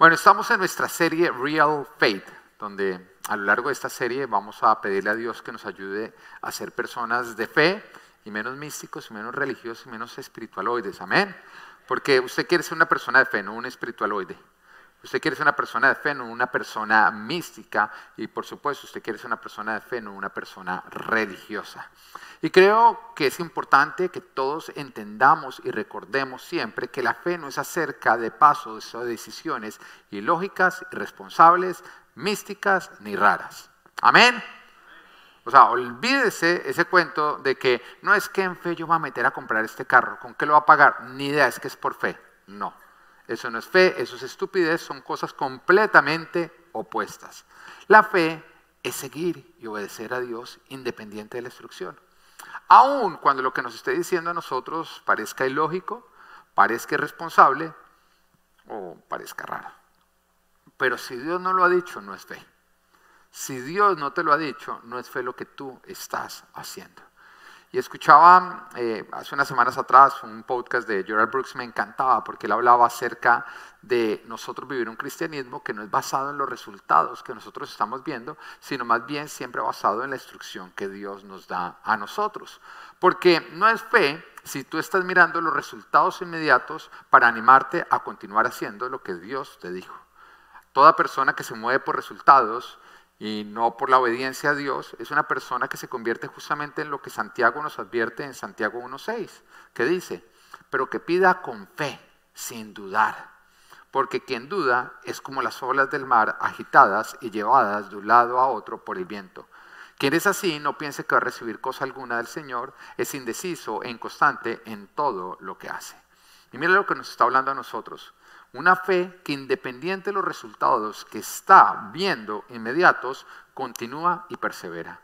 Bueno, estamos en nuestra serie Real Faith, donde a lo largo de esta serie vamos a pedirle a Dios que nos ayude a ser personas de fe y menos místicos y menos religiosos y menos espiritualoides. Amén. Porque usted quiere ser una persona de fe, no un espiritualoide. Usted quiere ser una persona de fe, no una persona mística. Y por supuesto, usted quiere ser una persona de fe, no una persona religiosa. Y creo que es importante que todos entendamos y recordemos siempre que la fe no es acerca de pasos o decisiones ilógicas, irresponsables, místicas ni raras. Amén. O sea, olvídese ese cuento de que no es que en fe yo voy a meter a comprar este carro, ¿con qué lo va a pagar? Ni idea, es que es por fe. No. Eso no es fe, eso es estupidez, son cosas completamente opuestas. La fe es seguir y obedecer a Dios independiente de la instrucción. Aun cuando lo que nos esté diciendo a nosotros parezca ilógico, parezca irresponsable o parezca raro. Pero si Dios no lo ha dicho, no es fe. Si Dios no te lo ha dicho, no es fe lo que tú estás haciendo. Y escuchaba eh, hace unas semanas atrás un podcast de Gerald Brooks, me encantaba porque él hablaba acerca de nosotros vivir un cristianismo que no es basado en los resultados que nosotros estamos viendo, sino más bien siempre basado en la instrucción que Dios nos da a nosotros. Porque no es fe si tú estás mirando los resultados inmediatos para animarte a continuar haciendo lo que Dios te dijo. Toda persona que se mueve por resultados y no por la obediencia a Dios, es una persona que se convierte justamente en lo que Santiago nos advierte en Santiago 1.6, que dice, pero que pida con fe, sin dudar, porque quien duda es como las olas del mar agitadas y llevadas de un lado a otro por el viento. Quien es así no piense que va a recibir cosa alguna del Señor, es indeciso e inconstante en todo lo que hace. Y mira lo que nos está hablando a nosotros. Una fe que independiente de los resultados que está viendo inmediatos, continúa y persevera.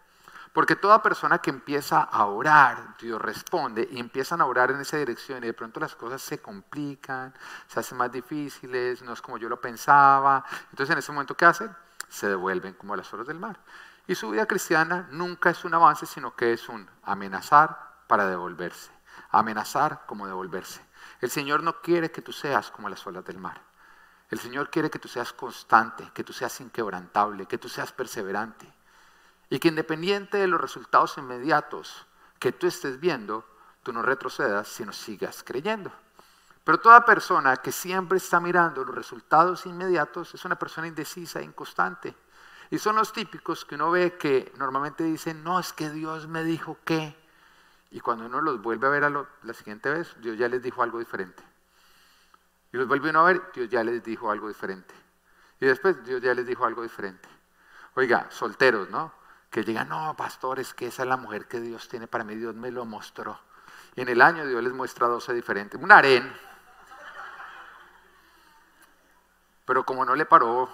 Porque toda persona que empieza a orar, Dios responde y empiezan a orar en esa dirección y de pronto las cosas se complican, se hacen más difíciles, no es como yo lo pensaba. Entonces en ese momento, ¿qué hacen? Se devuelven como las olas del mar. Y su vida cristiana nunca es un avance, sino que es un amenazar para devolverse. Amenazar como devolverse. El Señor no quiere que tú seas como las olas del mar. El Señor quiere que tú seas constante, que tú seas inquebrantable, que tú seas perseverante. Y que independiente de los resultados inmediatos que tú estés viendo, tú no retrocedas, sino sigas creyendo. Pero toda persona que siempre está mirando los resultados inmediatos es una persona indecisa e inconstante. Y son los típicos que uno ve que normalmente dicen, no, es que Dios me dijo que. Y cuando uno los vuelve a ver a la siguiente vez, Dios ya les dijo algo diferente. Y los vuelve uno a ver, Dios ya les dijo algo diferente. Y después Dios ya les dijo algo diferente. Oiga, solteros, ¿no? Que llegan, no, pastores, que esa es la mujer que Dios tiene para mí, Dios me lo mostró. Y en el año Dios les muestra 12 diferentes. Un harén. Pero como no le paró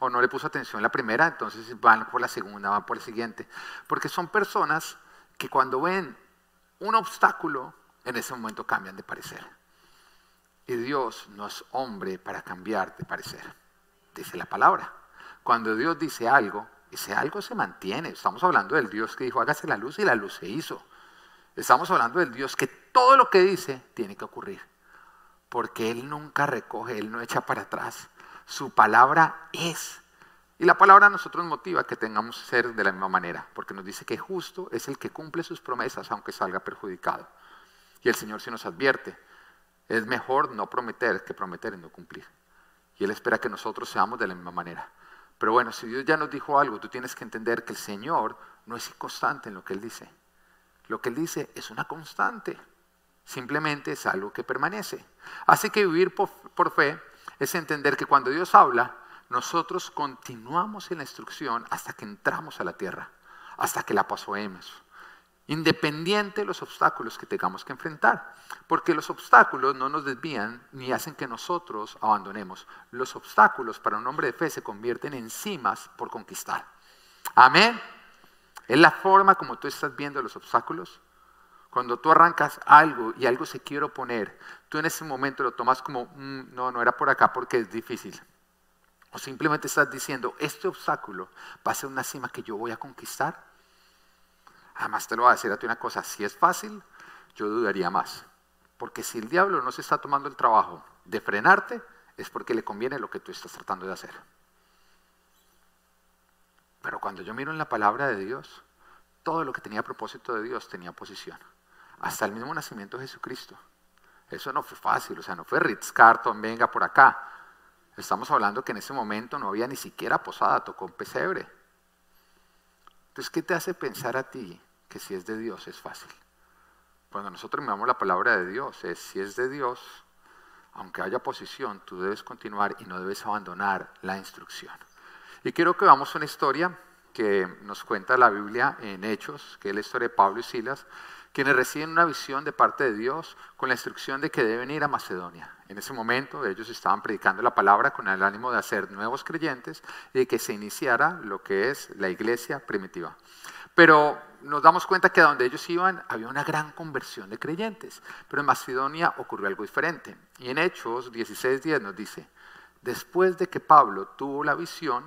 o no le puso atención la primera, entonces van por la segunda, van por la siguiente. Porque son personas que cuando ven un obstáculo, en ese momento cambian de parecer. Y Dios no es hombre para cambiar de parecer, dice la palabra. Cuando Dios dice algo, ese algo se mantiene. Estamos hablando del Dios que dijo, hágase la luz y la luz se hizo. Estamos hablando del Dios que todo lo que dice tiene que ocurrir. Porque Él nunca recoge, Él no echa para atrás. Su palabra es. Y la palabra a nosotros nos motiva que tengamos ser de la misma manera, porque nos dice que justo es el que cumple sus promesas aunque salga perjudicado. Y el Señor sí nos advierte, es mejor no prometer que prometer y no cumplir. Y Él espera que nosotros seamos de la misma manera. Pero bueno, si Dios ya nos dijo algo, tú tienes que entender que el Señor no es inconstante en lo que Él dice. Lo que Él dice es una constante. Simplemente es algo que permanece. Así que vivir por fe es entender que cuando Dios habla, nosotros continuamos en la instrucción hasta que entramos a la tierra, hasta que la pasoemos, independiente de los obstáculos que tengamos que enfrentar, porque los obstáculos no nos desvían ni hacen que nosotros abandonemos. Los obstáculos para un hombre de fe se convierten en cimas por conquistar. Amén. Es la forma como tú estás viendo los obstáculos. Cuando tú arrancas algo y algo se quiere oponer, tú en ese momento lo tomas como, mm, no, no era por acá porque es difícil. O simplemente estás diciendo, este obstáculo va a ser una cima que yo voy a conquistar. Además te lo voy a decir a ti una cosa, si es fácil, yo dudaría más. Porque si el diablo no se está tomando el trabajo de frenarte, es porque le conviene lo que tú estás tratando de hacer. Pero cuando yo miro en la palabra de Dios, todo lo que tenía propósito de Dios tenía posición. Hasta el mismo nacimiento de Jesucristo. Eso no fue fácil, o sea, no fue Ritz Carton, venga por acá. Estamos hablando que en ese momento no había ni siquiera posada, tocó un pesebre. Entonces, ¿qué te hace pensar a ti que si es de Dios es fácil? Cuando nosotros miramos la palabra de Dios, es si es de Dios, aunque haya posición, tú debes continuar y no debes abandonar la instrucción. Y quiero que vamos a una historia que nos cuenta la Biblia en Hechos, que es la historia de Pablo y Silas, quienes reciben una visión de parte de Dios con la instrucción de que deben ir a Macedonia. En ese momento ellos estaban predicando la palabra con el ánimo de hacer nuevos creyentes y de que se iniciara lo que es la iglesia primitiva. Pero nos damos cuenta que a donde ellos iban había una gran conversión de creyentes. Pero en Macedonia ocurrió algo diferente. Y en Hechos 16.10 nos dice, después de que Pablo tuvo la visión,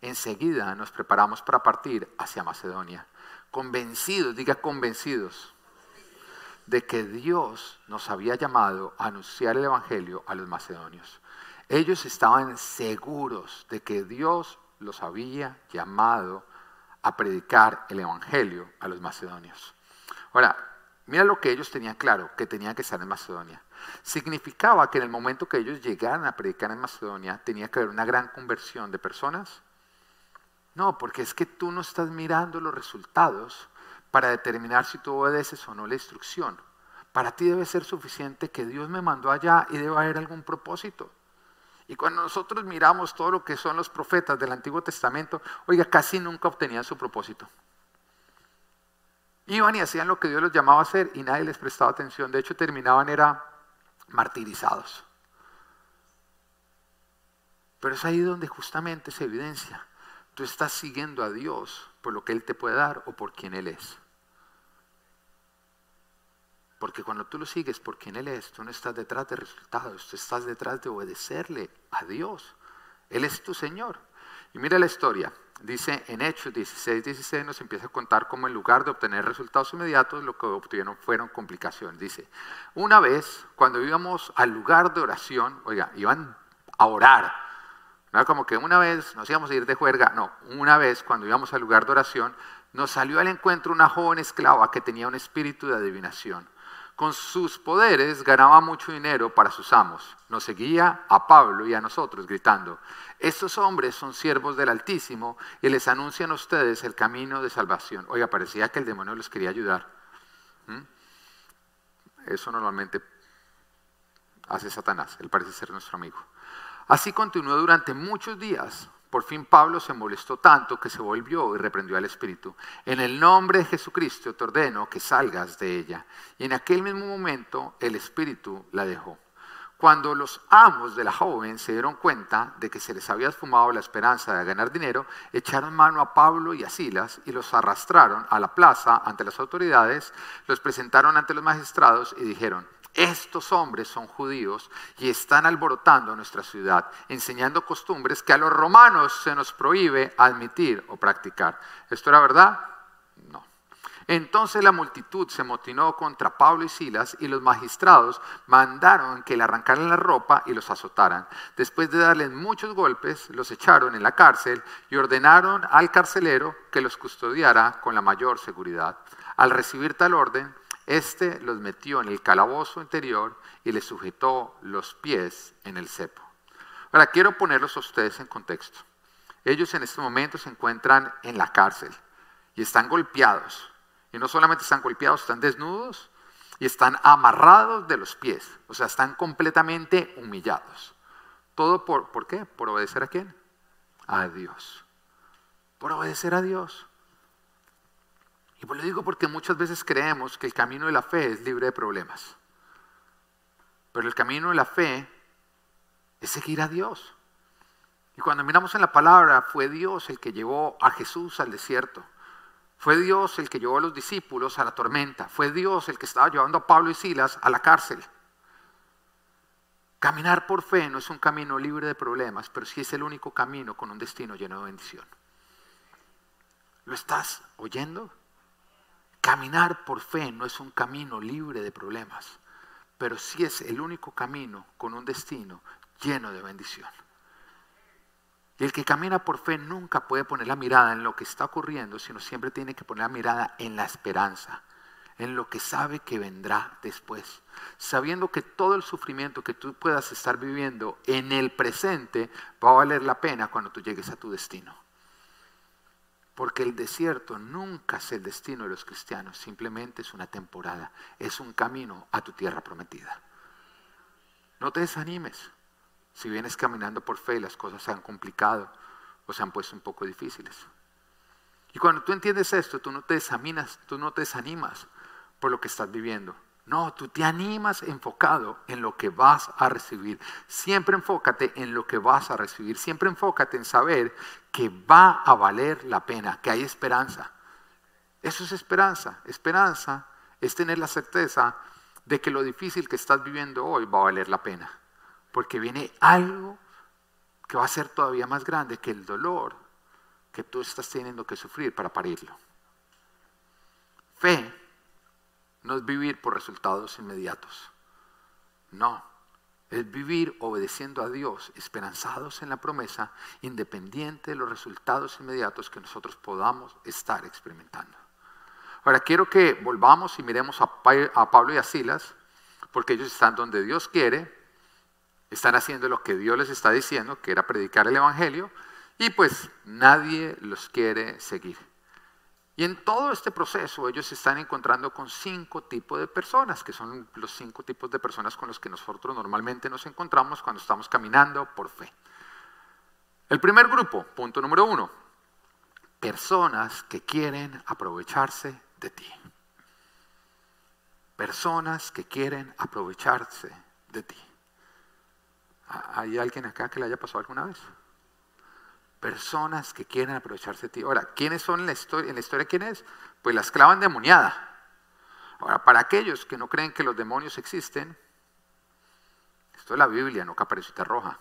enseguida nos preparamos para partir hacia Macedonia. Convencidos, diga convencidos, de que Dios nos había llamado a anunciar el Evangelio a los macedonios. Ellos estaban seguros de que Dios los había llamado a predicar el Evangelio a los macedonios. Ahora, mira lo que ellos tenían claro, que tenían que estar en Macedonia. Significaba que en el momento que ellos llegaran a predicar en Macedonia tenía que haber una gran conversión de personas. No, porque es que tú no estás mirando los resultados para determinar si tú obedeces o no la instrucción. Para ti debe ser suficiente que Dios me mandó allá y debe haber algún propósito. Y cuando nosotros miramos todo lo que son los profetas del Antiguo Testamento, oiga, casi nunca obtenían su propósito. Iban y hacían lo que Dios los llamaba a hacer y nadie les prestaba atención. De hecho, terminaban era martirizados. Pero es ahí donde justamente se evidencia. Tú estás siguiendo a Dios por lo que Él te puede dar o por quien Él es. Porque cuando tú lo sigues por quien Él es, tú no estás detrás de resultados, tú estás detrás de obedecerle a Dios. Él es tu Señor. Y mira la historia. Dice en Hechos 16, 16 nos empieza a contar cómo en lugar de obtener resultados inmediatos, lo que obtuvieron fueron complicaciones. Dice, una vez cuando íbamos al lugar de oración, oiga, iban a orar. No como que una vez nos íbamos a ir de juerga, no, una vez cuando íbamos al lugar de oración, nos salió al encuentro una joven esclava que tenía un espíritu de adivinación con sus poderes ganaba mucho dinero para sus amos. Nos seguía a Pablo y a nosotros gritando, estos hombres son siervos del Altísimo y les anuncian a ustedes el camino de salvación. Oiga, parecía que el demonio les quería ayudar. ¿Mm? Eso normalmente hace Satanás, él parece ser nuestro amigo. Así continuó durante muchos días, por fin Pablo se molestó tanto que se volvió y reprendió al espíritu. En el nombre de Jesucristo te ordeno que salgas de ella. Y en aquel mismo momento el espíritu la dejó. Cuando los amos de la joven se dieron cuenta de que se les había esfumado la esperanza de ganar dinero, echaron mano a Pablo y a Silas y los arrastraron a la plaza ante las autoridades, los presentaron ante los magistrados y dijeron, estos hombres son judíos y están alborotando nuestra ciudad, enseñando costumbres que a los romanos se nos prohíbe admitir o practicar. ¿Esto era verdad? No. Entonces la multitud se motinó contra Pablo y Silas y los magistrados mandaron que le arrancaran la ropa y los azotaran. Después de darles muchos golpes, los echaron en la cárcel y ordenaron al carcelero que los custodiara con la mayor seguridad. Al recibir tal orden, este los metió en el calabozo interior y les sujetó los pies en el cepo. Ahora, quiero ponerlos a ustedes en contexto. Ellos en este momento se encuentran en la cárcel y están golpeados. Y no solamente están golpeados, están desnudos y están amarrados de los pies. O sea, están completamente humillados. ¿Todo por, por qué? ¿Por obedecer a quién? A Dios. Por obedecer a Dios. Y pues lo digo porque muchas veces creemos que el camino de la fe es libre de problemas. Pero el camino de la fe es seguir a Dios. Y cuando miramos en la palabra, fue Dios el que llevó a Jesús al desierto. Fue Dios el que llevó a los discípulos a la tormenta. Fue Dios el que estaba llevando a Pablo y Silas a la cárcel. Caminar por fe no es un camino libre de problemas, pero sí es el único camino con un destino lleno de bendición. ¿Lo estás oyendo? Caminar por fe no es un camino libre de problemas, pero sí es el único camino con un destino lleno de bendición. Y el que camina por fe nunca puede poner la mirada en lo que está ocurriendo, sino siempre tiene que poner la mirada en la esperanza, en lo que sabe que vendrá después, sabiendo que todo el sufrimiento que tú puedas estar viviendo en el presente va a valer la pena cuando tú llegues a tu destino. Porque el desierto nunca es el destino de los cristianos, simplemente es una temporada, es un camino a tu tierra prometida. No te desanimes. Si vienes caminando por fe y las cosas se han complicado o se han puesto un poco difíciles. Y cuando tú entiendes esto, tú no te desanimas, tú no te desanimas por lo que estás viviendo. No, tú te animas enfocado en lo que vas a recibir. Siempre enfócate en lo que vas a recibir. Siempre enfócate en saber que va a valer la pena, que hay esperanza. Eso es esperanza. Esperanza es tener la certeza de que lo difícil que estás viviendo hoy va a valer la pena. Porque viene algo que va a ser todavía más grande que el dolor que tú estás teniendo que sufrir para parirlo. Fe no es vivir por resultados inmediatos. No, es vivir obedeciendo a Dios, esperanzados en la promesa, independiente de los resultados inmediatos que nosotros podamos estar experimentando. Ahora quiero que volvamos y miremos a Pablo y a Silas, porque ellos están donde Dios quiere, están haciendo lo que Dios les está diciendo, que era predicar el Evangelio, y pues nadie los quiere seguir. Y en todo este proceso ellos se están encontrando con cinco tipos de personas, que son los cinco tipos de personas con los que nosotros normalmente nos encontramos cuando estamos caminando por fe. El primer grupo, punto número uno, personas que quieren aprovecharse de ti. Personas que quieren aprovecharse de ti. ¿Hay alguien acá que le haya pasado alguna vez? Personas que quieren aprovecharse de ti. Ahora, ¿quiénes son en la historia? ¿En la historia quién es? Pues la esclava endemoniada. Ahora, para aquellos que no creen que los demonios existen, esto es la Biblia, no caperucita roja.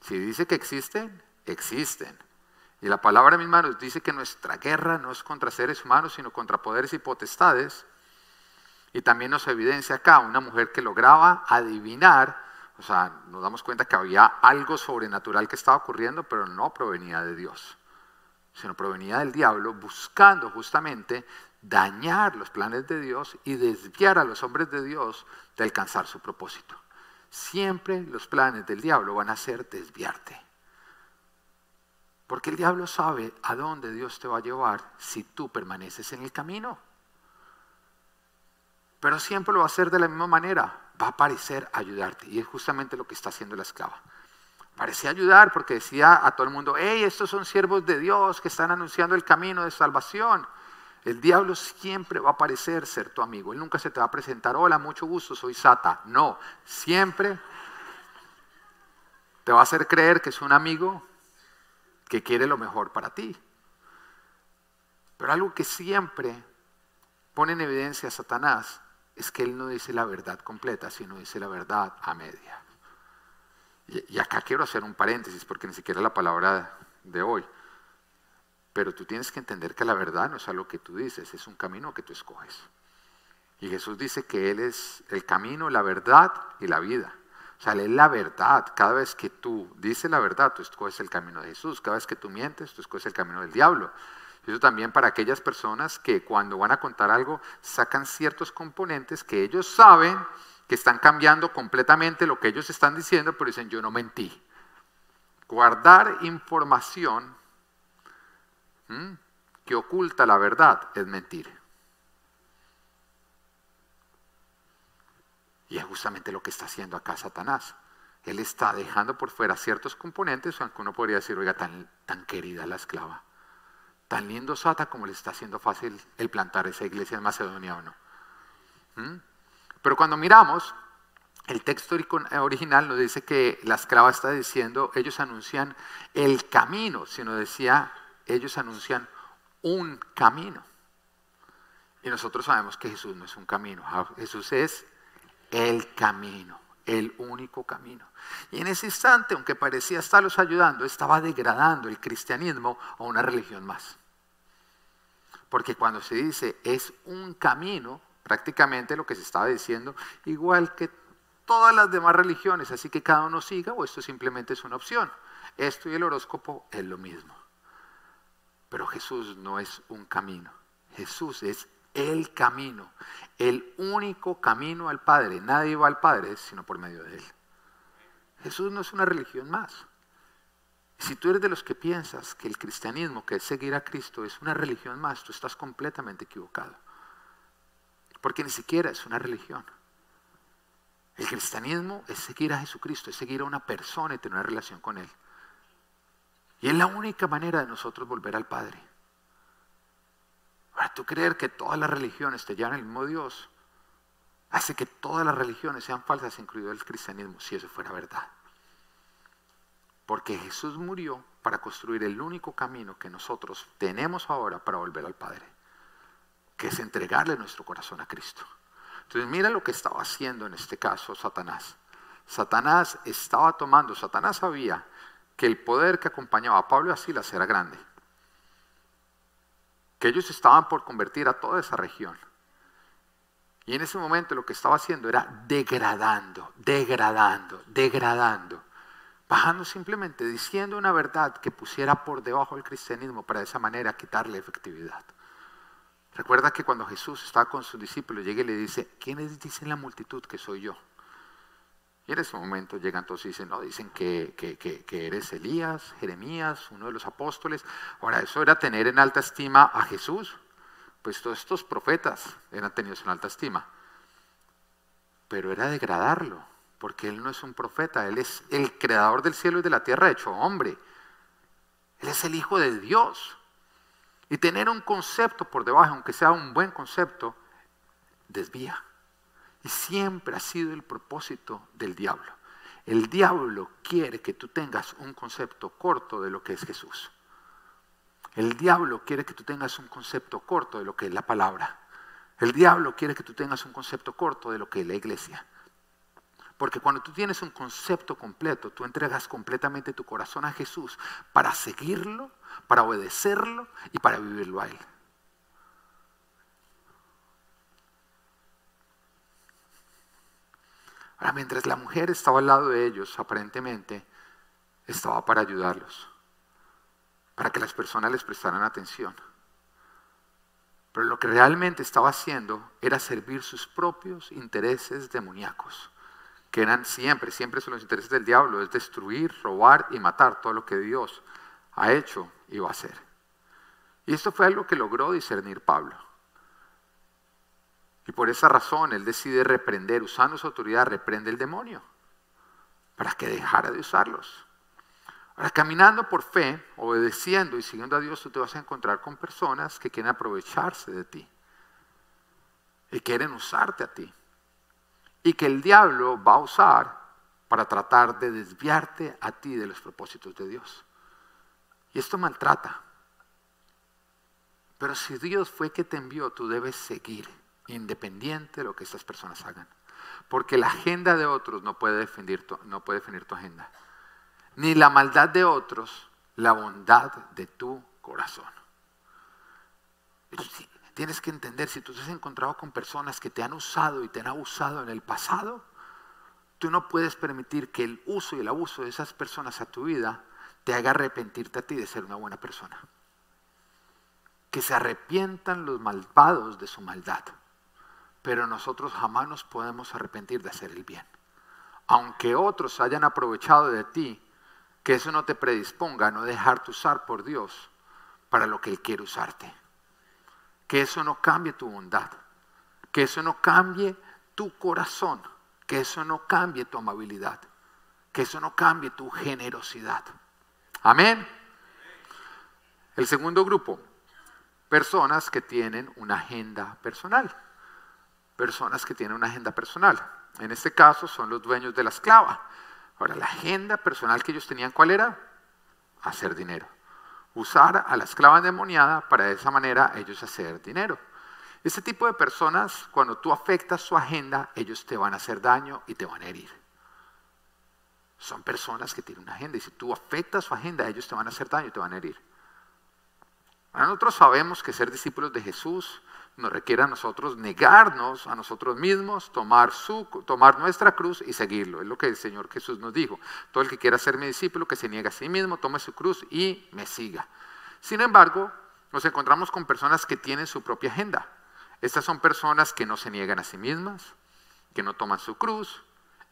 Si dice que existen, existen. Y la palabra misma nos dice que nuestra guerra no es contra seres humanos, sino contra poderes y potestades. Y también nos evidencia acá una mujer que lograba adivinar o sea, nos damos cuenta que había algo sobrenatural que estaba ocurriendo, pero no provenía de Dios, sino provenía del diablo buscando justamente dañar los planes de Dios y desviar a los hombres de Dios de alcanzar su propósito. Siempre los planes del diablo van a ser desviarte. Porque el diablo sabe a dónde Dios te va a llevar si tú permaneces en el camino. Pero siempre lo va a hacer de la misma manera, va a parecer ayudarte. Y es justamente lo que está haciendo la esclava. Parecía ayudar porque decía a todo el mundo, hey, estos son siervos de Dios que están anunciando el camino de salvación. El diablo siempre va a parecer ser tu amigo. Él nunca se te va a presentar, hola, mucho gusto, soy Sata. No, siempre te va a hacer creer que es un amigo que quiere lo mejor para ti. Pero algo que siempre pone en evidencia a Satanás es que Él no dice la verdad completa, sino dice la verdad a media. Y, acá quiero hacer un paréntesis porque ni siquiera la palabra de hoy. Pero tú tienes que entender que la verdad no es algo que tú dices, es un camino que tú escoges. Y Jesús dice que Él es el camino, la verdad y la vida. O sea, Él es la verdad. Cada vez que tú dices la verdad, tú escoges el camino de Jesús. Cada vez que tú mientes, tú escoges el camino del diablo. Eso también para aquellas personas que cuando van a contar algo sacan ciertos componentes que ellos saben que están cambiando completamente lo que ellos están diciendo, pero dicen yo no mentí. Guardar información que oculta la verdad es mentir. Y es justamente lo que está haciendo acá Satanás. Él está dejando por fuera ciertos componentes, aunque uno podría decir, oiga, tan, querida la esclava tan lindo Sata como le está haciendo fácil el plantar esa iglesia en Macedonia o no. ¿Mm? Pero cuando miramos, el texto original nos dice que la esclava está diciendo, ellos anuncian el camino, sino decía, ellos anuncian un camino. Y nosotros sabemos que Jesús no es un camino, Jesús es el camino, el único camino. Y en ese instante, aunque parecía estarlos ayudando, estaba degradando el cristianismo a una religión más. Porque cuando se dice es un camino, prácticamente lo que se estaba diciendo, igual que todas las demás religiones, así que cada uno siga o esto simplemente es una opción. Esto y el horóscopo es lo mismo. Pero Jesús no es un camino. Jesús es el camino, el único camino al Padre. Nadie va al Padre sino por medio de Él. Jesús no es una religión más. Si tú eres de los que piensas que el cristianismo, que es seguir a Cristo, es una religión más, tú estás completamente equivocado. Porque ni siquiera es una religión. El cristianismo es seguir a Jesucristo, es seguir a una persona y tener una relación con Él. Y es la única manera de nosotros volver al Padre. Ahora, tú creer que todas las religiones te llevan al mismo Dios, hace que todas las religiones sean falsas, incluido el cristianismo, si eso fuera verdad. Porque Jesús murió para construir el único camino que nosotros tenemos ahora para volver al Padre, que es entregarle nuestro corazón a Cristo. Entonces mira lo que estaba haciendo en este caso Satanás. Satanás estaba tomando, Satanás sabía que el poder que acompañaba a Pablo y a Silas era grande. Que ellos estaban por convertir a toda esa región. Y en ese momento lo que estaba haciendo era degradando, degradando, degradando. Bajando simplemente, diciendo una verdad que pusiera por debajo el cristianismo para de esa manera quitarle efectividad. Recuerda que cuando Jesús estaba con sus discípulos, llega y le dice, ¿quiénes dicen la multitud que soy yo? Y en ese momento llegan todos y dicen, no, dicen que, que, eres Elías, Jeremías, uno de los apóstoles. Ahora, eso era tener en alta estima a Jesús. Pues todos estos profetas eran tenidos en alta estima. Pero era degradarlo, porque Él no es un profeta, Él es el creador del cielo y de la tierra hecho hombre. Él es el Hijo de Dios. Y tener un concepto por debajo, aunque sea un buen concepto, desvía. Y siempre ha sido el propósito del diablo. El diablo quiere que tú tengas un concepto corto de lo que es Jesús. El diablo quiere que tú tengas un concepto corto de lo que es la palabra. El diablo quiere que tú tengas un concepto corto de lo que es la iglesia. Porque cuando tú tienes un concepto completo, tú entregas completamente tu corazón a Jesús para seguirlo, para obedecerlo y para vivirlo a Él. Ahora, mientras la mujer estaba al lado de ellos, aparentemente, estaba para ayudarlos, para que las personas les prestaran atención. Pero lo que realmente estaba haciendo era servir sus propios intereses demoníacos que eran siempre, siempre son los intereses del diablo, es destruir, robar y matar todo lo que Dios ha hecho y va a hacer. Y esto fue algo que logró discernir Pablo. Y por esa razón él decide reprender, usando su autoridad, reprende el demonio, para que dejara de usarlos. Ahora, caminando por fe, obedeciendo y siguiendo a Dios, tú te vas a encontrar con personas que quieren aprovecharse de ti y quieren usarte a ti y que el diablo va a usar para tratar de desviarte a ti de los propósitos de Dios. Y esto maltrata. Pero si Dios fue que te envió, tú debes seguir, independiente de lo que estas personas hagan. Porque la agenda de otros no puede definir tu, tu agenda. Ni la maldad de otros, la bondad de tu corazón. Tienes que entender, si tú te has encontrado con personas que te han usado y te han abusado en el pasado, tú no puedes permitir que el uso y el abuso de esas personas a tu vida te haga arrepentirte a ti de ser una buena persona. Que se arrepientan los malvados de su maldad. Pero nosotros jamás nos podemos arrepentir de hacer el bien. Aunque otros hayan aprovechado de ti, que eso no te predisponga a no dejarte usar por Dios para lo que Él quiere usarte que eso no cambie tu bondad, que eso no cambie tu corazón, que eso no cambie tu amabilidad, que eso no cambie tu generosidad. Amén. El segundo grupo, personas que tienen una agenda personal. Personas que tienen una agenda personal. En este caso son los dueños de la esclava. Ahora, la agenda personal que ellos tenían, ¿cuál era? Hacer dinero usar a la esclava endemoniada para de esa manera ellos hacer dinero. Ese tipo de personas, cuando tú afectas su agenda, ellos te van a hacer daño y te van a herir. Son personas que tienen una agenda y si tú afectas su agenda, ellos te van a hacer daño y te van a herir. nosotros sabemos que ser discípulos de Jesús nos requiere a nosotros negarnos a nosotros mismos, tomar, su, tomar nuestra cruz y seguirlo. Es lo que el Señor Jesús nos dijo. Todo el que quiera ser mi discípulo, que se niegue a sí mismo, tome su cruz y me siga. Sin embargo, nos encontramos con personas que tienen su propia agenda. Estas son personas que no se niegan a sí mismas, que no toman su cruz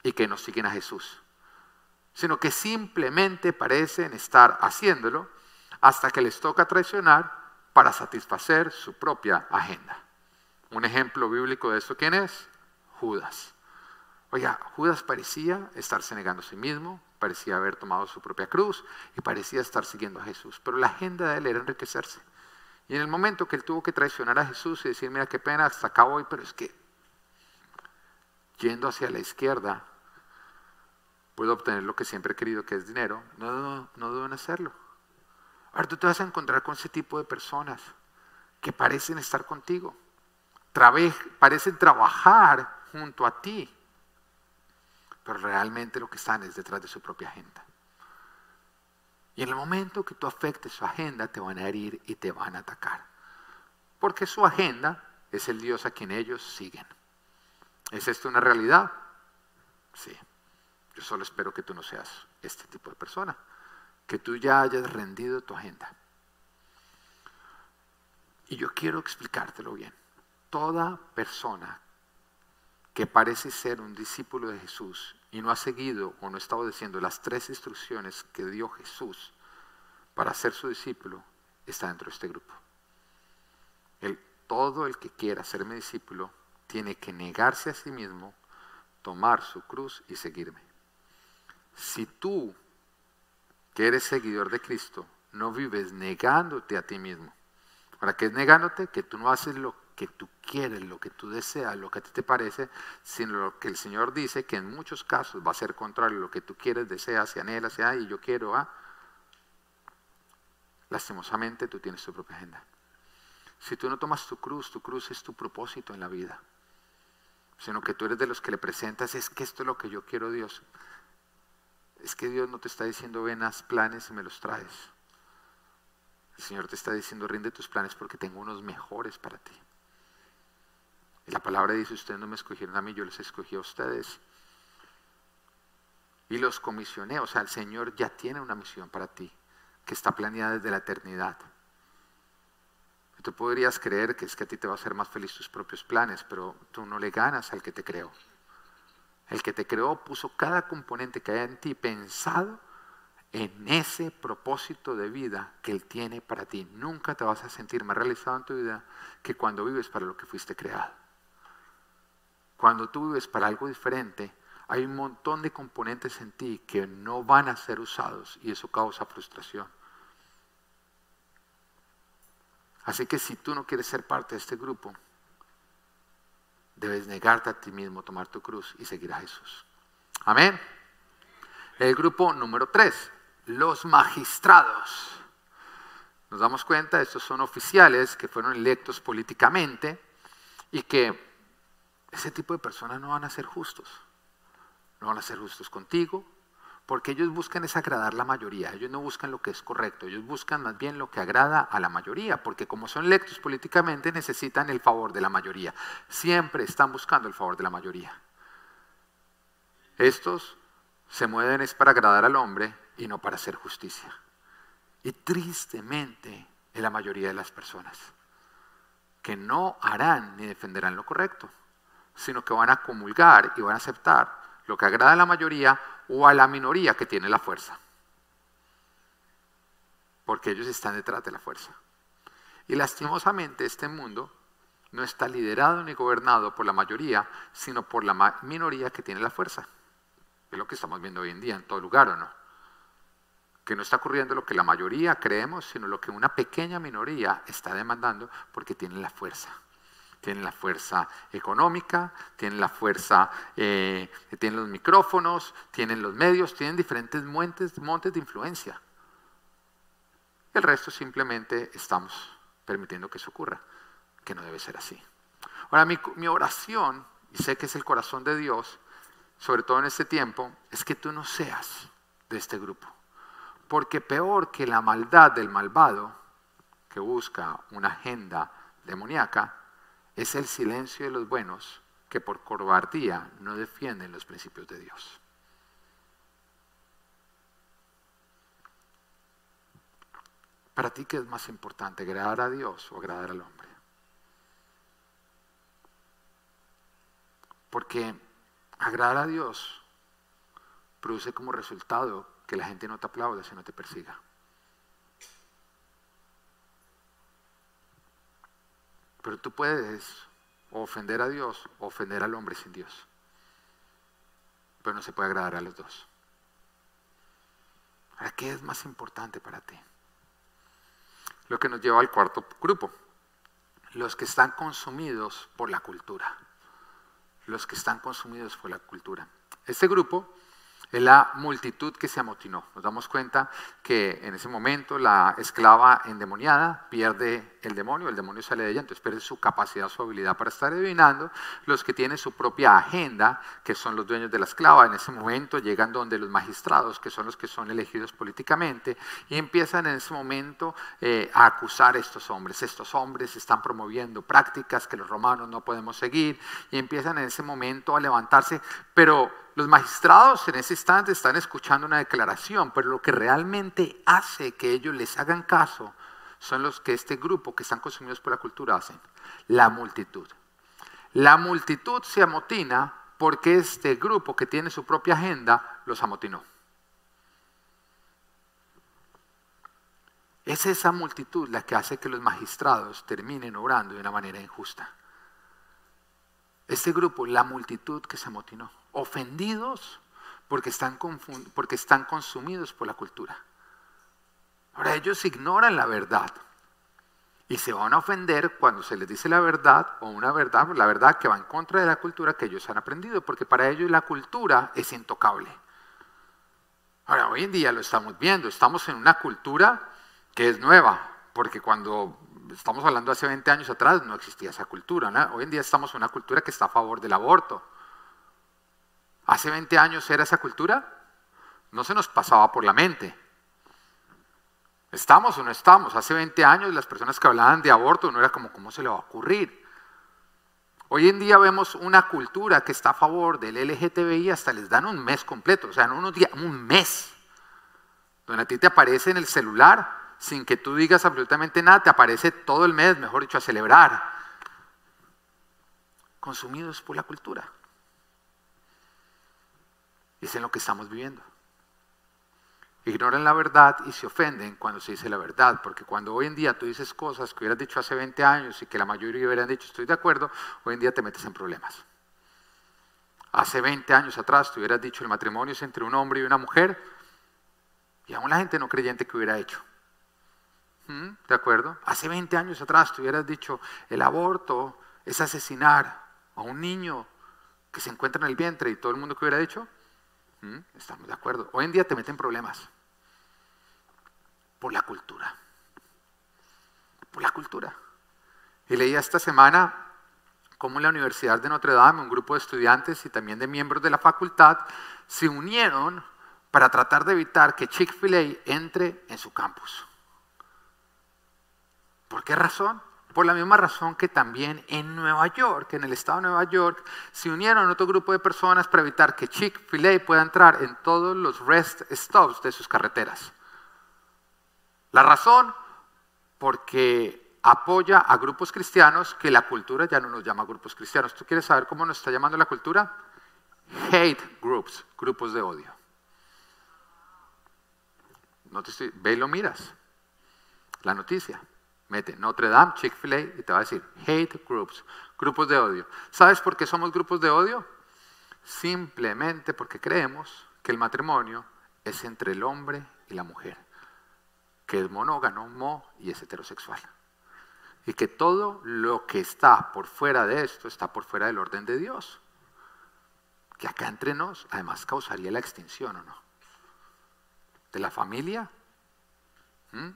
y que no siguen a Jesús, sino que simplemente parecen estar haciéndolo hasta que les toca traicionar para satisfacer su propia agenda. Un ejemplo bíblico de esto, ¿quién es? Judas. Oiga, Judas parecía estarse negando a sí mismo, parecía haber tomado su propia cruz y parecía estar siguiendo a Jesús, pero la agenda de él era enriquecerse. Y en el momento que él tuvo que traicionar a Jesús y decir, mira qué pena, hasta acá voy, pero es que yendo hacia la izquierda puedo obtener lo que siempre he querido, que es dinero, no, no, no deben hacerlo. Ahora tú te vas a encontrar con ese tipo de personas que parecen estar contigo, parecen trabajar junto a ti, pero realmente lo que están es detrás de su propia agenda. Y en el momento que tú afectes su agenda, te van a herir y te van a atacar. Porque su agenda es el Dios a quien ellos siguen. ¿Es esto una realidad? Sí. Yo solo espero que tú no seas este tipo de persona que tú ya hayas rendido tu agenda. Y yo quiero explicártelo bien. Toda persona que parece ser un discípulo de Jesús y no ha seguido o no está obedeciendo las tres instrucciones que dio Jesús para ser su discípulo, está dentro de este grupo. El, todo el que quiera ser mi discípulo tiene que negarse a sí mismo, tomar su cruz y seguirme. Si tú que eres seguidor de Cristo, no vives negándote a ti mismo. ¿Para qué es negándote? Que tú no haces lo que tú quieres, lo que tú deseas, lo que a ti te parece, sino lo que el Señor dice que en muchos casos va a ser contrario a lo que tú quieres, deseas y anhelas, y yo quiero, ah. Lastimosamente tú tienes tu propia agenda. Si tú no tomas tu cruz, tu cruz es tu propósito en la vida, sino que tú eres de los que le presentas, es que esto es lo que yo quiero Dios es que Dios no te está diciendo ven, haz planes y me los traes. El Señor te está diciendo rinde tus planes porque tengo unos mejores para ti. Y la palabra dice, ustedes no me escogieron a mí, yo les escogí a ustedes. Y los comisioné, o sea, el Señor ya tiene una misión para ti, que está planeada desde la eternidad. tú podrías creer que es que a ti te va a hacer más feliz tus propios planes, pero tú no le ganas al que te creó. El que te creó puso cada componente que hay en ti pensado en ese propósito de vida que Él tiene para ti. Nunca te vas a sentir más realizado en tu vida que cuando vives para lo que fuiste creado. Cuando tú vives para algo diferente, hay un montón de componentes en ti que no van a ser usados y eso causa frustración. Así que si tú no quieres ser parte de este grupo, debes negarte a ti mismo, tomar tu cruz y seguir a Jesús. Amén. El grupo número tres, los magistrados. Nos damos cuenta, estos son oficiales que fueron electos políticamente y que ese tipo de personas no van a ser justos. No van a ser justos contigo, porque ellos buscan es agradar la mayoría, ellos no buscan lo que es correcto, ellos buscan más bien lo que agrada a la mayoría, porque como son electos políticamente necesitan el favor de la mayoría, siempre están buscando el favor de la mayoría. Estos se mueven es para agradar al hombre y no para hacer justicia. Y tristemente es la mayoría de las personas que no harán ni defenderán lo correcto, sino que van a comulgar y van a aceptar lo que agrada a la mayoría o a la minoría que tiene la fuerza. Porque ellos están detrás de la fuerza. Y lastimosamente este mundo no está liderado ni gobernado por la mayoría, sino por la minoría que tiene la fuerza. Es lo que estamos viendo hoy en día en todo lugar, ¿o no? Que no está ocurriendo lo que la mayoría creemos, sino lo que una pequeña minoría está demandando porque tiene la fuerza tienen la fuerza económica, tienen la fuerza, eh, tienen los micrófonos, tienen los medios, tienen diferentes montes, de influencia. El resto simplemente estamos permitiendo que eso ocurra, que no debe ser así. Ahora, mi, mi oración, y sé que es el corazón de Dios, sobre todo en este tiempo, es que tú no seas de este grupo. Porque peor que la maldad del malvado, que busca una agenda demoníaca, es el silencio de los buenos que por cobardía no defienden los principios de Dios. Para ti, ¿qué es más importante, agradar a Dios o agradar al hombre? Porque agradar a Dios produce como resultado que la gente no te aplaude si no te persiga. Pero tú puedes ofender a Dios o ofender al hombre sin Dios. Pero no se puede agradar a los dos. Ahora, ¿qué es más importante para ti? Lo que nos lleva al cuarto grupo. Los que están consumidos por la cultura. Los que están consumidos por la cultura. Este grupo es la multitud que se amotinó. Nos damos cuenta que en ese momento la esclava endemoniada pierde el demonio, el demonio sale de ella, entonces pierde su capacidad, su habilidad para estar adivinando. Los que tienen su propia agenda, que son los dueños de la esclava, en ese momento llegan donde los magistrados, que son los que son elegidos políticamente, y empiezan en ese momento eh, a acusar a estos hombres. Estos hombres están promoviendo prácticas que los romanos no podemos seguir, y empiezan en ese momento a levantarse, pero los magistrados en ese instante están escuchando una declaración, pero lo que realmente hace que ellos les hagan caso son los que este grupo que están consumidos por la cultura hacen, la multitud. La multitud se amotina porque este grupo que tiene su propia agenda los amotinó. Es esa multitud la que hace que los magistrados terminen obrando de una manera injusta. Este grupo, la multitud que se amotinó ofendidos porque están, porque están consumidos por la cultura. Ahora ellos ignoran la verdad y se van a ofender cuando se les dice la verdad o una verdad, la verdad que va en contra de la cultura que ellos han aprendido, porque para ellos la cultura es intocable. Ahora, hoy en día lo estamos viendo, estamos en una cultura que es nueva, porque cuando estamos hablando hace 20 años atrás no existía esa cultura. Hoy en día estamos en una cultura que está a favor del aborto. ¿Hace 20 años era esa cultura? No se nos pasaba por la mente. ¿Estamos o no estamos? Hace 20 años las personas que hablaban de aborto no era como, ¿cómo se le va a ocurrir? Hoy en día vemos una cultura que está a favor del LGTBI, hasta les dan un mes completo, o sea, no unos días, un mes, donde a ti te aparece en el celular, sin que tú digas absolutamente nada, te aparece todo el mes, mejor dicho, a celebrar. Consumidos por la cultura. Es en lo que estamos viviendo. Ignoran la verdad y se ofenden cuando se dice la verdad, porque cuando hoy en día tú dices cosas que hubieras dicho hace 20 años y que la mayoría hubieran dicho estoy de acuerdo, hoy en día te metes en problemas. Hace 20 años atrás tú hubieras dicho el matrimonio es entre un hombre y una mujer y aún la gente no creyente que hubiera hecho. ¿Mm? ¿De acuerdo? Hace 20 años atrás tú hubieras dicho el aborto es asesinar a un niño que se encuentra en el vientre y todo el mundo que hubiera dicho, Estamos de acuerdo. Hoy en día te meten problemas por la cultura. Por la cultura. Y leía esta semana cómo en la Universidad de Notre Dame un grupo de estudiantes y también de miembros de la facultad se unieron para tratar de evitar que Chick-fil-A entre en su campus. ¿Por qué razón? Por la misma razón que también en Nueva York, en el estado de Nueva York, se unieron otro grupo de personas para evitar que Chick-fil-A pueda entrar en todos los rest stops de sus carreteras. La razón, porque apoya a grupos cristianos que la cultura ya no nos llama grupos cristianos. ¿Tú quieres saber cómo nos está llamando la cultura? Hate groups, grupos de odio. No te estoy, ve y lo miras. La noticia. Mete Notre Dame, Chick-fil-A y te va a decir hate groups, grupos de odio. ¿Sabes por qué somos grupos de odio? Simplemente porque creemos que el matrimonio es entre el hombre y la mujer, que es monógamo, mo y es heterosexual. Y que todo lo que está por fuera de esto está por fuera del orden de Dios. Que acá entre nos además causaría la extinción o no. De la familia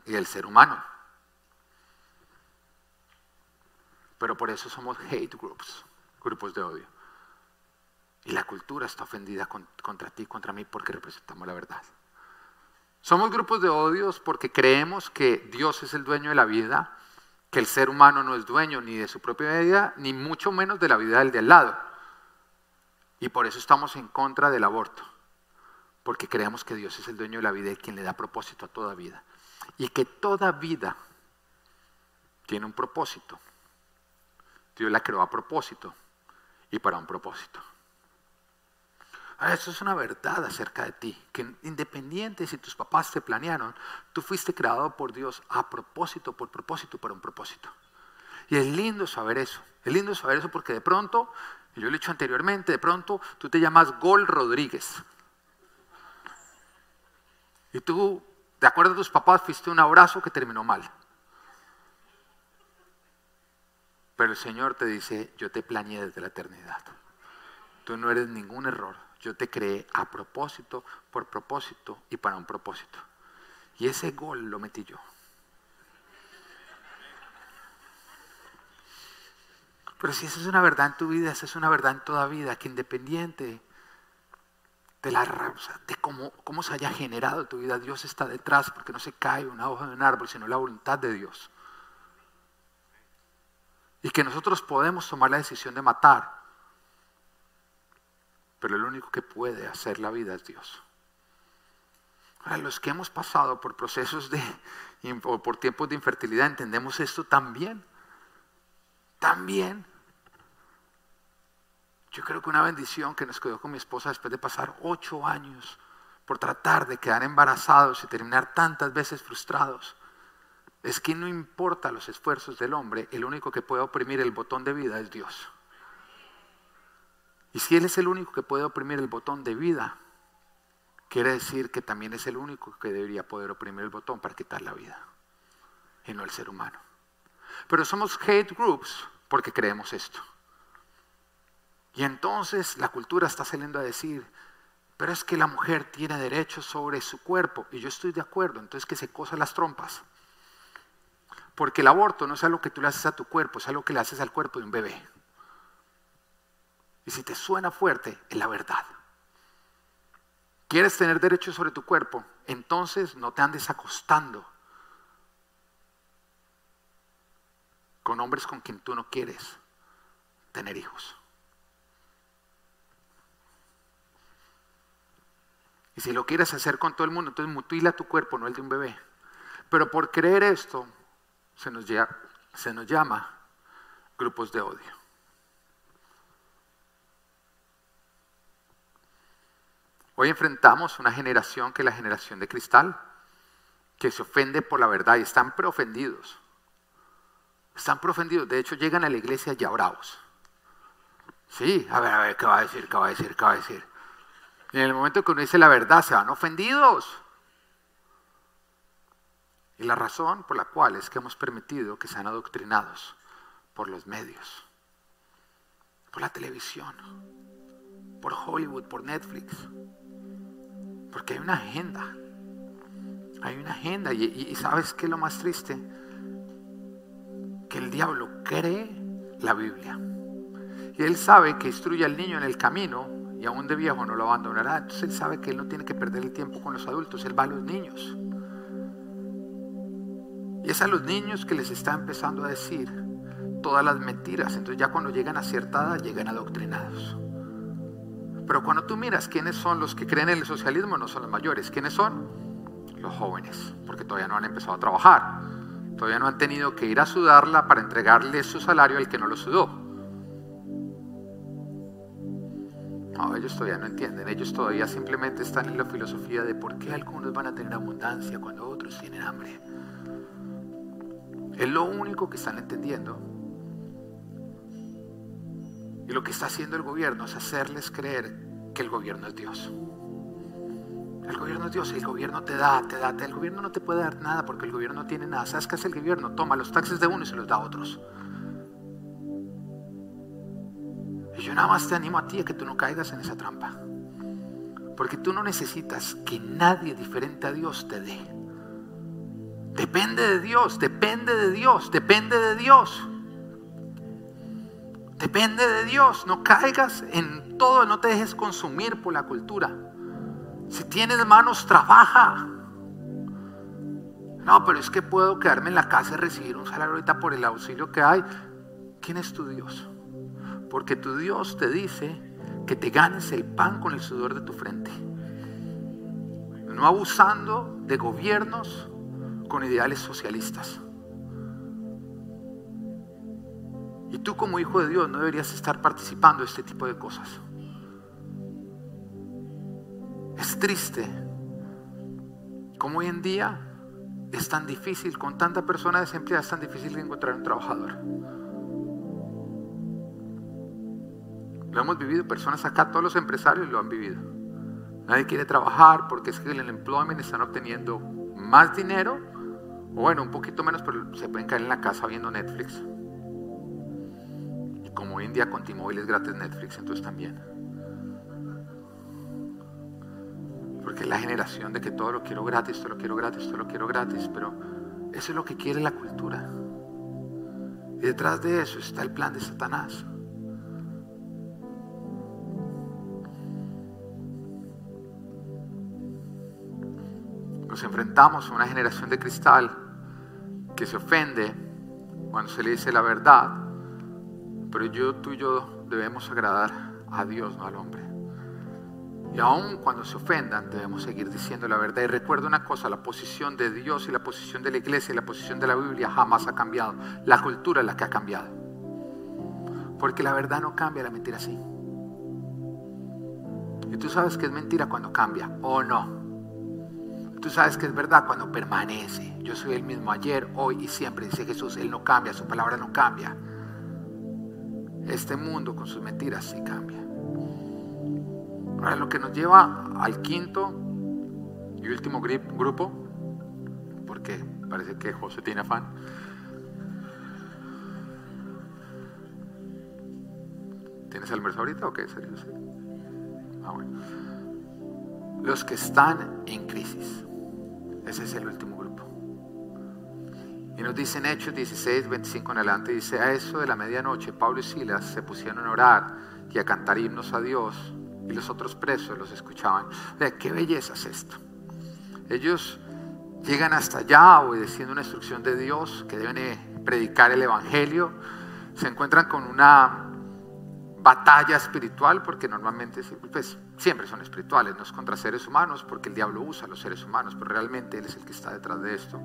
y del ser humano. Pero por eso somos hate groups, grupos de odio. Y la cultura está ofendida contra ti, contra mí, porque representamos la verdad. Somos grupos de odios porque creemos que Dios es el dueño de la vida que el ser humano no es dueño ni de su propia vida, ni mucho menos de la vida del de al lado. Y por eso estamos en contra del aborto, porque creemos que Dios es el dueño de la vida y quien le da propósito a toda vida. Y que toda vida tiene un propósito. Dios la creó a propósito y para un propósito. eso es una verdad acerca de ti, que independiente si tus papás te planearon, tú fuiste creado por Dios a propósito, por propósito, para un propósito. Y es lindo saber eso, es lindo saber eso porque de pronto, yo lo he dicho anteriormente, de pronto tú te llamas Gol Rodríguez. Y tú, de acuerdo a tus papás, fuiste un abrazo que terminó mal. Pero el Señor te dice, yo te planeé desde la eternidad. Tú no eres ningún error. Yo te creé a propósito, por propósito y para un propósito. Y ese gol lo metí yo. Pero si esa es una verdad en tu vida, esa es una verdad en toda vida, que independiente de la de cómo, cómo se haya generado tu vida, Dios está detrás, porque no se cae una hoja de un árbol, sino la voluntad de Dios. Y que nosotros podemos tomar la decisión de matar. Pero el único que puede hacer la vida es Dios. Ahora, los que hemos pasado por procesos de, o por tiempos de infertilidad, entendemos esto también. También. Yo creo que una bendición que nos quedó con mi esposa después de pasar ocho años por tratar de quedar embarazados y terminar tantas veces frustrados es que no importa los esfuerzos del hombre, el único que puede oprimir el botón de vida es Dios. Y si Él es el único que puede oprimir el botón de vida, quiere decir que también es el único que debería poder oprimir el botón para quitar la vida, y no el ser humano. Pero somos hate groups porque creemos esto. Y entonces la cultura está saliendo a decir, pero es que la mujer tiene derechos sobre su cuerpo, y yo estoy de acuerdo, entonces que se cosa las trompas. Porque el aborto no es algo que tú le haces a tu cuerpo, es algo que le haces al cuerpo de un bebé. Y si te suena fuerte, es la verdad. ¿Quieres tener derecho sobre tu cuerpo? Entonces no te andes acostando con hombres con quien tú no quieres tener hijos. Y si lo quieres hacer con todo el mundo, entonces mutila tu cuerpo, no el de un bebé. Pero por creer esto, se nos, se nos llama grupos de odio. Hoy enfrentamos una generación que es la generación de cristal, que se ofende por la verdad y están preofendidos. Están preofendidos. De hecho, llegan a la iglesia ya bravos. Sí, a ver, a ver, ¿qué va a decir? ¿Qué va a decir? ¿Qué va a decir? Y en el momento que uno dice la verdad, se van ofendidos. Y la razón por la cual es que hemos permitido que sean adoctrinados por los medios, por la televisión, por Hollywood, por Netflix. Porque hay una agenda. Hay una agenda. Y, sabes qué es lo más triste? Que el diablo cree la Biblia. Y él sabe que instruye al niño en el camino y aún de viejo no lo abandonará. Entonces él sabe que él no tiene que perder el tiempo con los adultos, él va a los niños. Y es a los niños que les está empezando a decir todas las mentiras. Entonces ya cuando llegan a cierta edad llegan adoctrinados. Pero cuando tú miras quiénes son los que creen en el socialismo, no son los mayores. ¿Quiénes son? Los jóvenes, porque todavía no han empezado a trabajar. Todavía no han tenido que ir a sudarla para entregarle su salario al que no lo sudó. No, ellos todavía no entienden. Ellos todavía simplemente están en la filosofía de por qué algunos van a tener abundancia cuando otros tienen hambre. Es lo único que están entendiendo. Y lo que está haciendo el gobierno es hacerles creer que el gobierno es Dios. El gobierno es Dios, el gobierno te da, te da, el gobierno no te puede dar nada porque el gobierno no tiene nada. ¿Sabes qué hace el gobierno? Toma los taxes de uno y se los da a otros. Y yo nada más te animo a ti a que tú no caigas en esa trampa. Porque tú no necesitas que nadie diferente a Dios te dé. Depende de Dios, depende de Dios, depende de Dios. Depende de Dios. No caigas en todo, no te dejes consumir por la cultura. Si tienes manos, trabaja. No, pero es que puedo quedarme en la casa y recibir un salario ahorita por el auxilio que hay. ¿Quién es tu Dios? Porque tu Dios te dice que te ganes el pan con el sudor de tu frente. No abusando de gobiernos con ideales socialistas. Y tú como hijo de Dios no deberías estar participando de este tipo de cosas. Es triste como hoy en día es tan difícil, con tanta persona desempleada, es tan difícil encontrar un trabajador. Lo hemos vivido, personas acá, todos los empresarios lo han vivido. Nadie quiere trabajar porque es que el employment están obteniendo más dinero, o bueno, un poquito menos, pero se pueden caer en la casa viendo Netflix. Y como hoy en día con T-Mobile es gratis Netflix, entonces también. Porque es la generación de que todo lo quiero gratis, todo lo quiero gratis, todo lo quiero gratis, pero eso es lo que quiere la cultura. Y detrás de eso está el plan de Satanás. Nos enfrentamos a una generación de cristal que se ofende cuando se le dice la verdad, pero yo, tú y yo debemos agradar a Dios, no al hombre. Y aun cuando se ofendan, debemos seguir diciendo la verdad. Y recuerda una cosa, la posición de Dios y la posición de la iglesia y la posición de la Biblia jamás ha cambiado. La cultura es la que ha cambiado. Porque la verdad no cambia, la mentira sí. Y tú sabes que es mentira cuando cambia o no. Tú sabes que es verdad cuando permanece. Yo soy el mismo ayer, hoy y siempre, dice Jesús. Él no cambia, su palabra no cambia. Este mundo con sus mentiras sí cambia. Ahora lo que nos lleva al quinto y último grupo, porque parece que José tiene afán. ¿Tienes el verso ahorita o qué? Ah, bueno. Los que están en crisis. Ese es el último grupo. Y nos dicen Hechos 16, 25 en adelante, dice, a eso de la medianoche, Pablo y Silas se pusieron a orar y a cantar himnos a Dios, y los otros presos los escuchaban. De qué belleza es esto. Ellos llegan hasta allá obedeciendo una instrucción de Dios que deben predicar el Evangelio, se encuentran con una batalla espiritual, porque normalmente pues, siempre son espirituales, no es contra seres humanos, porque el diablo usa a los seres humanos, pero realmente Él es el que está detrás de esto.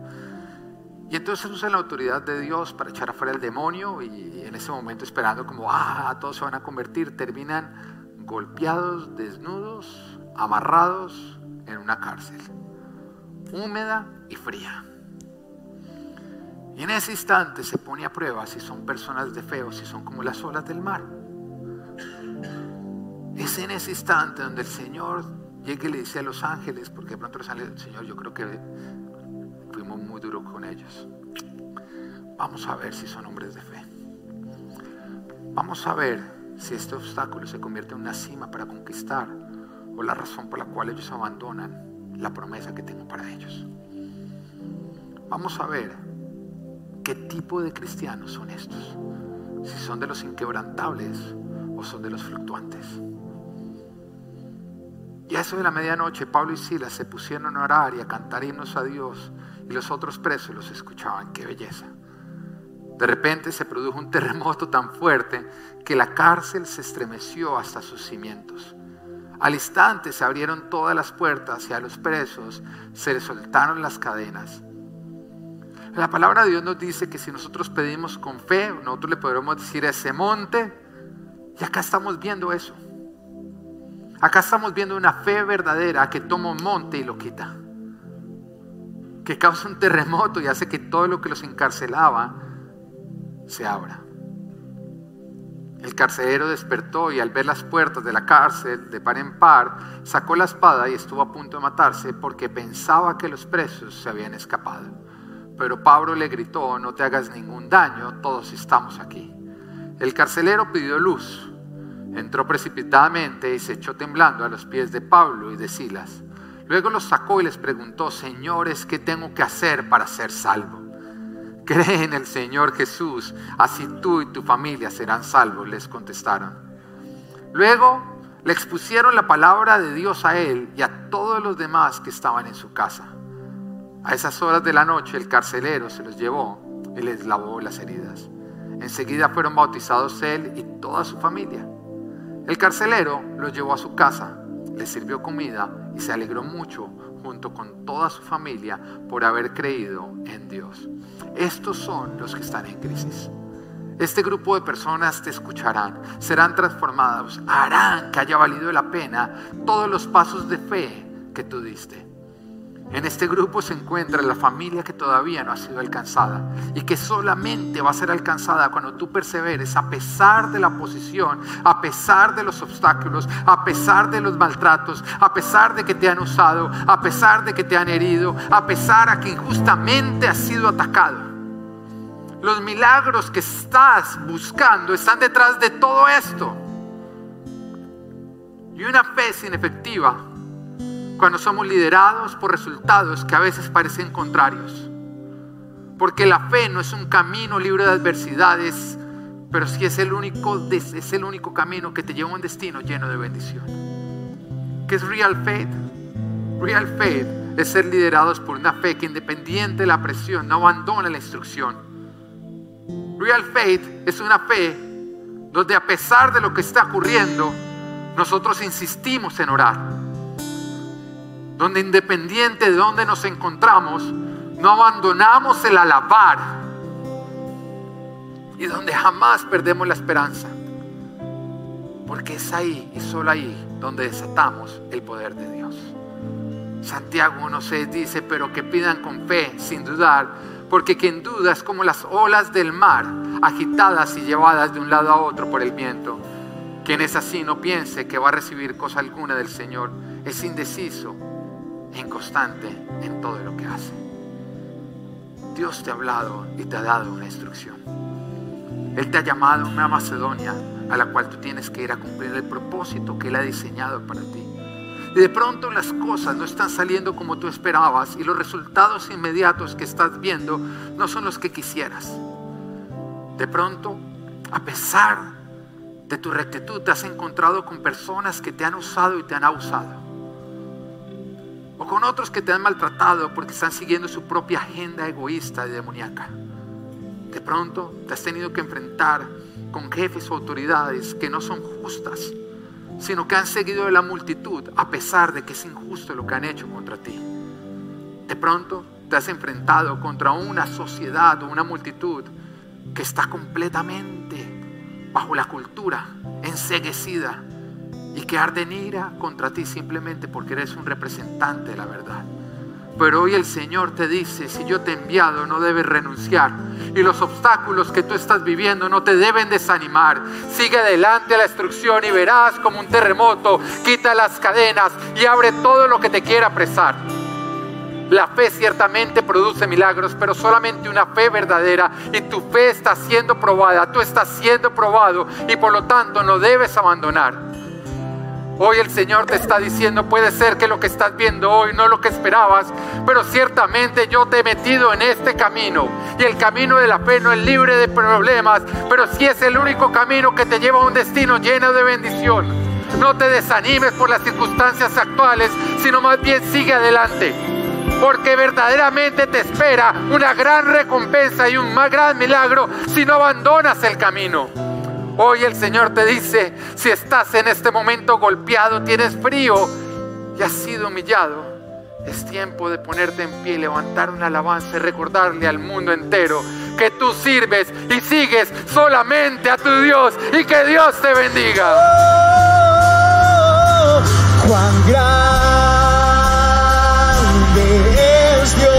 Y entonces usan la autoridad de Dios para echar afuera el demonio y en ese momento esperando como, ah, todos se van a convertir, terminan golpeados, desnudos, amarrados en una cárcel, húmeda y fría. Y en ese instante se pone a prueba si son personas de fe o si son como las olas del mar. Es en ese instante donde el Señor llega y le dice a los ángeles, porque de pronto los ángeles, Señor, yo creo que fuimos muy duros con ellos. Vamos a ver si son hombres de fe. Vamos a ver si este obstáculo se convierte en una cima para conquistar o la razón por la cual ellos abandonan la promesa que tengo para ellos. Vamos a ver qué tipo de cristianos son estos. Si son de los inquebrantables o son de los fluctuantes. Y a eso de la medianoche, Pablo y Silas se pusieron a orar y a cantar himnos a Dios, y los otros presos los escuchaban. ¡Qué belleza! De repente se produjo un terremoto tan fuerte que la cárcel se estremeció hasta sus cimientos. Al instante se abrieron todas las puertas y a los presos se les soltaron las cadenas. La palabra de Dios nos dice que si nosotros pedimos con fe, nosotros le podremos decir a ese monte, y acá estamos viendo eso. Acá estamos viendo una fe verdadera que toma un monte y lo quita. Que causa un terremoto y hace que todo lo que los encarcelaba se abra. El carcelero despertó y al ver las puertas de la cárcel de par en par, sacó la espada y estuvo a punto de matarse porque pensaba que los presos se habían escapado. Pero Pablo le gritó, no te hagas ningún daño, todos estamos aquí. El carcelero pidió luz, entró precipitadamente y se echó temblando a los pies de Pablo y de Silas. Luego los sacó y les preguntó, señores, ¿qué tengo que hacer para ser salvo? Cree en el Señor Jesús, así tú y tu familia serán salvos, les contestaron. Luego le expusieron la palabra de Dios a él y a todos los demás que estaban en su casa. A esas horas de la noche el carcelero se los llevó y les lavó las heridas. Enseguida fueron bautizados él y toda su familia. El carcelero los llevó a su casa, les sirvió comida y se alegró mucho junto con toda su familia por haber creído en Dios. Estos son los que están en crisis. Este grupo de personas te escucharán, serán transformados, harán que haya valido la pena todos los pasos de fe que tú diste. En este grupo se encuentra la familia que todavía no ha sido alcanzada y que solamente va a ser alcanzada cuando tú perseveres a pesar de la posición, a pesar de los obstáculos, a pesar de los maltratos, a pesar de que te han usado, a pesar de que te han herido, a pesar de que injustamente has sido atacado. Los milagros que estás buscando están detrás de todo esto. Y una fe sin efectiva cuando somos liderados por resultados que a veces parecen contrarios. Porque la fe no es un camino libre de adversidades, pero sí es el único, es el único camino que te lleva a un destino lleno de bendición. ¿Qué es real faith? Real faith es ser liderados por una fe que independiente de la presión no abandona la instrucción. Real faith es una fe donde a pesar de lo que está ocurriendo, nosotros insistimos en orar donde independiente de donde nos encontramos, no abandonamos el alabar y donde jamás perdemos la esperanza. Porque es ahí y solo ahí donde desatamos el poder de Dios. Santiago 1.6 dice, pero que pidan con fe, sin dudar, porque quien duda es como las olas del mar, agitadas y llevadas de un lado a otro por el viento. Quien es así no piense que va a recibir cosa alguna del Señor, es indeciso inconstante en todo lo que hace. Dios te ha hablado y te ha dado una instrucción. Él te ha llamado a una Macedonia a la cual tú tienes que ir a cumplir el propósito que Él ha diseñado para ti. Y de pronto las cosas no están saliendo como tú esperabas y los resultados inmediatos que estás viendo no son los que quisieras. De pronto, a pesar de tu rectitud, te has encontrado con personas que te han usado y te han abusado o con otros que te han maltratado porque están siguiendo su propia agenda egoísta y demoníaca. De pronto te has tenido que enfrentar con jefes o autoridades que no son justas, sino que han seguido de la multitud a pesar de que es injusto lo que han hecho contra ti. De pronto te has enfrentado contra una sociedad o una multitud que está completamente bajo la cultura, enseguecida, y que arde en ira contra ti simplemente porque eres un representante de la verdad. Pero hoy el Señor te dice, si yo te he enviado, no debes renunciar. Y los obstáculos que tú estás viviendo no te deben desanimar. Sigue adelante a la instrucción y verás como un terremoto quita las cadenas y abre todo lo que te quiera apresar. La fe ciertamente produce milagros, pero solamente una fe verdadera. Y tu fe está siendo probada, tú estás siendo probado y por lo tanto no debes abandonar. Hoy el Señor te está diciendo, puede ser que lo que estás viendo hoy no es lo que esperabas, pero ciertamente yo te he metido en este camino. Y el camino de la fe no es libre de problemas, pero sí es el único camino que te lleva a un destino lleno de bendición. No te desanimes por las circunstancias actuales, sino más bien sigue adelante. Porque verdaderamente te espera una gran recompensa y un más gran milagro si no abandonas el camino. Hoy el Señor te dice, si estás en este momento golpeado, tienes frío y has sido humillado, es tiempo de ponerte en pie, levantar una alabanza y recordarle al mundo entero que tú sirves y sigues solamente a tu Dios y que Dios te bendiga. Oh, grande es Dios.